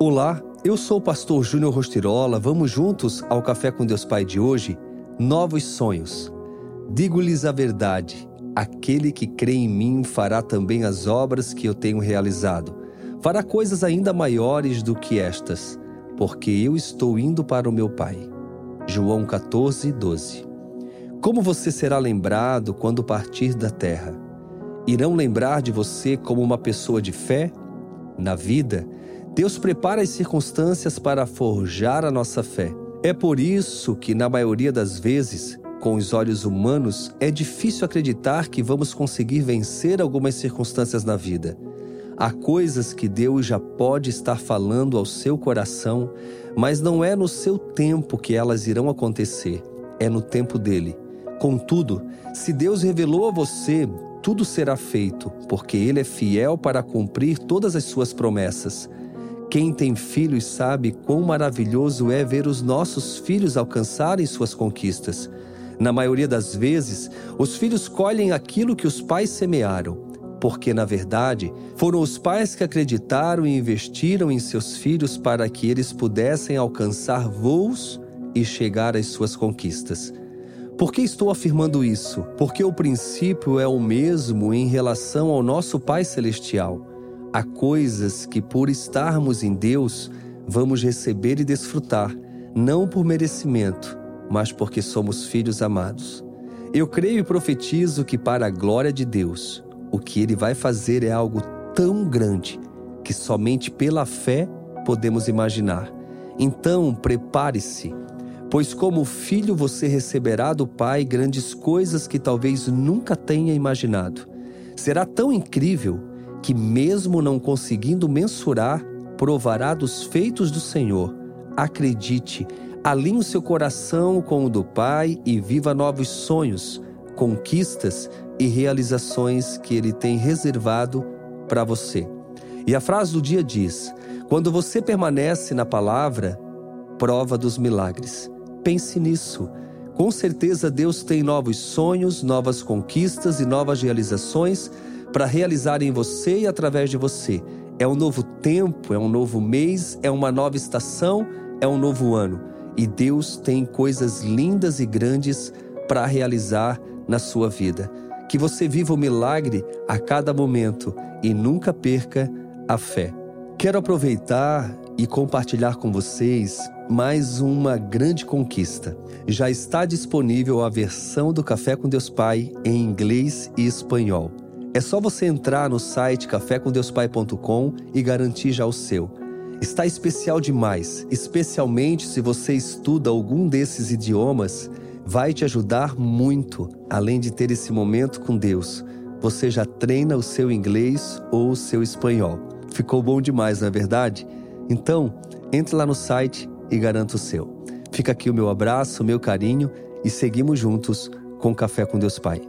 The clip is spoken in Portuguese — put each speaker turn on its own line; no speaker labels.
Olá, eu sou o pastor Júnior Rostirola. Vamos juntos ao Café com Deus Pai de hoje? Novos sonhos. Digo-lhes a verdade: aquele que crê em mim fará também as obras que eu tenho realizado. Fará coisas ainda maiores do que estas, porque eu estou indo para o meu Pai. João 14, 12. Como você será lembrado quando partir da terra? Irão lembrar de você como uma pessoa de fé? Na vida, Deus prepara as circunstâncias para forjar a nossa fé. É por isso que, na maioria das vezes, com os olhos humanos, é difícil acreditar que vamos conseguir vencer algumas circunstâncias na vida. Há coisas que Deus já pode estar falando ao seu coração, mas não é no seu tempo que elas irão acontecer, é no tempo dele. Contudo, se Deus revelou a você, tudo será feito, porque ele é fiel para cumprir todas as suas promessas. Quem tem filhos sabe quão maravilhoso é ver os nossos filhos alcançarem suas conquistas. Na maioria das vezes, os filhos colhem aquilo que os pais semearam, porque, na verdade, foram os pais que acreditaram e investiram em seus filhos para que eles pudessem alcançar voos e chegar às suas conquistas. Por que estou afirmando isso? Porque o princípio é o mesmo em relação ao nosso Pai Celestial. Há coisas que, por estarmos em Deus, vamos receber e desfrutar, não por merecimento, mas porque somos filhos amados. Eu creio e profetizo que, para a glória de Deus, o que Ele vai fazer é algo tão grande que somente pela fé podemos imaginar. Então, prepare-se, pois, como filho, você receberá do Pai grandes coisas que talvez nunca tenha imaginado. Será tão incrível que, mesmo não conseguindo mensurar, provará dos feitos do Senhor. Acredite, alinhe o seu coração com o do Pai e viva novos sonhos, conquistas e realizações que Ele tem reservado para você. E a frase do dia diz: Quando você permanece na palavra, prova dos milagres. Pense nisso. Com certeza Deus tem novos sonhos, novas conquistas e novas realizações para realizar em você e através de você. É um novo tempo, é um novo mês, é uma nova estação, é um novo ano. E Deus tem coisas lindas e grandes para realizar na sua vida. Que você viva o milagre a cada momento e nunca perca a fé. Quero aproveitar e compartilhar com vocês mais uma grande conquista. Já está disponível a versão do Café com Deus Pai em inglês e espanhol. É só você entrar no site cafécomdeuspai.com e garantir já o seu. Está especial demais, especialmente se você estuda algum desses idiomas, vai te ajudar muito, além de ter esse momento com Deus. Você já treina o seu inglês ou o seu espanhol. Ficou bom demais, não é verdade? Então, entre lá no site e garanta o seu. Fica aqui o meu abraço, o meu carinho e seguimos juntos com Café com Deus Pai.